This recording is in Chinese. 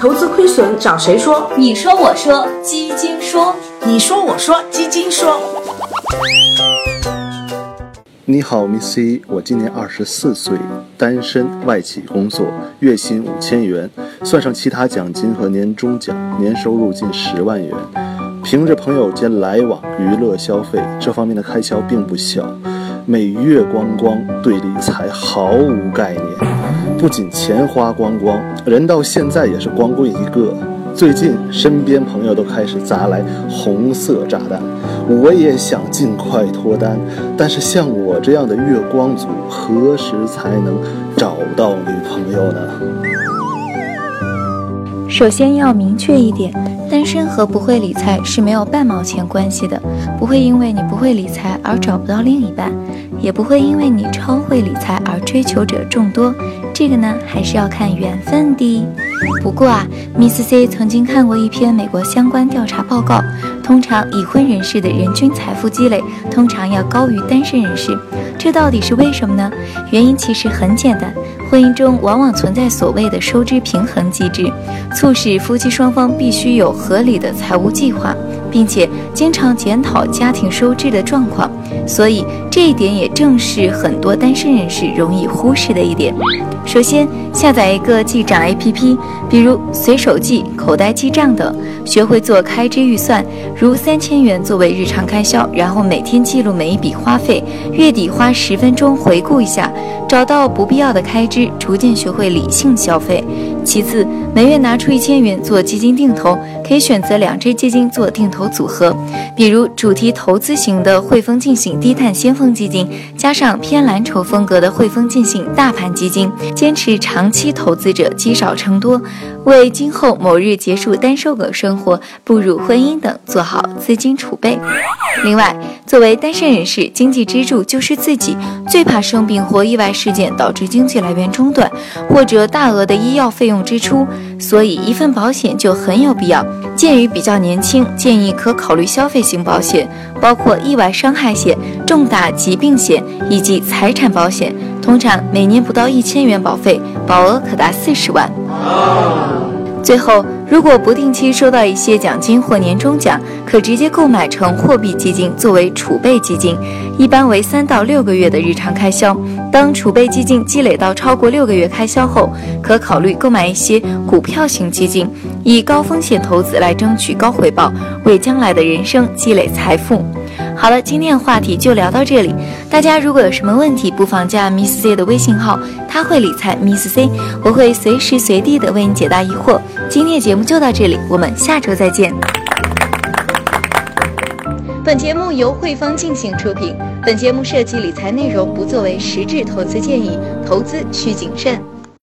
投资亏损找谁说？你说我说基金说，你说我说基金说。你好，Miss C，我今年二十四岁，单身，外企工作，月薪五千元，算上其他奖金和年终奖，年收入近十万元。凭着朋友间来往、娱乐消费这方面的开销并不小，每月光光，对理财毫无概念。不仅钱花光光，人到现在也是光棍一个。最近身边朋友都开始砸来红色炸弹，我也想尽快脱单，但是像我这样的月光族，何时才能找到女朋友呢？首先要明确一点，单身和不会理财是没有半毛钱关系的，不会因为你不会理财而找不到另一半，也不会因为你超会理财而追求者众多。这个呢，还是要看缘分的。不过啊，Miss C 曾经看过一篇美国相关调查报告，通常已婚人士的人均财富积累通常要高于单身人士，这到底是为什么呢？原因其实很简单，婚姻中往往存在所谓的收支平衡机制，促使夫妻双方必须有合理的财务计划，并且经常检讨家庭收支的状况。所以这一点也正是很多单身人士容易忽视的一点。首先，下载一个记账 APP，比如随手记、口袋记账等，学会做开支预算，如三千元作为日常开销，然后每天记录每一笔花费，月底花十分钟回顾一下，找到不必要的开支，逐渐学会理性消费。其次，每月拿出一千元做基金定投，可以选择两只基金做定投组合，比如主题投资型的汇丰进行低碳先锋基金，加上偏蓝筹风格的汇丰进行大盘基金。坚持长期投资者积少成多，为今后某日结束单身狗生活、步入婚姻等做好资金储备。另外，作为单身人士，经济支柱就是自己，最怕生病或意外事件导致经济来源中断，或者大额的医药费用支出，所以一份保险就很有必要。鉴于比较年轻，建议可考虑消费型保险，包括意外伤害险、重大疾病险以及财产保险。通常每年不到一千元保费，保额可达四十万。最后，如果不定期收到一些奖金或年终奖，可直接购买成货币基金作为储备基金，一般为三到六个月的日常开销。当储备基金积累到超过六个月开销后，可考虑购买一些股票型基金，以高风险投资来争取高回报，为将来的人生积累财富。好了，今天的话题就聊到这里。大家如果有什么问题，不妨加 Miss C 的微信号，他会理财 Miss C，我会随时随地的为你解答疑惑。今天的节目就到这里，我们下周再见。本节目由汇丰进行出品，本节目涉及理财内容，不作为实质投资建议，投资需谨慎。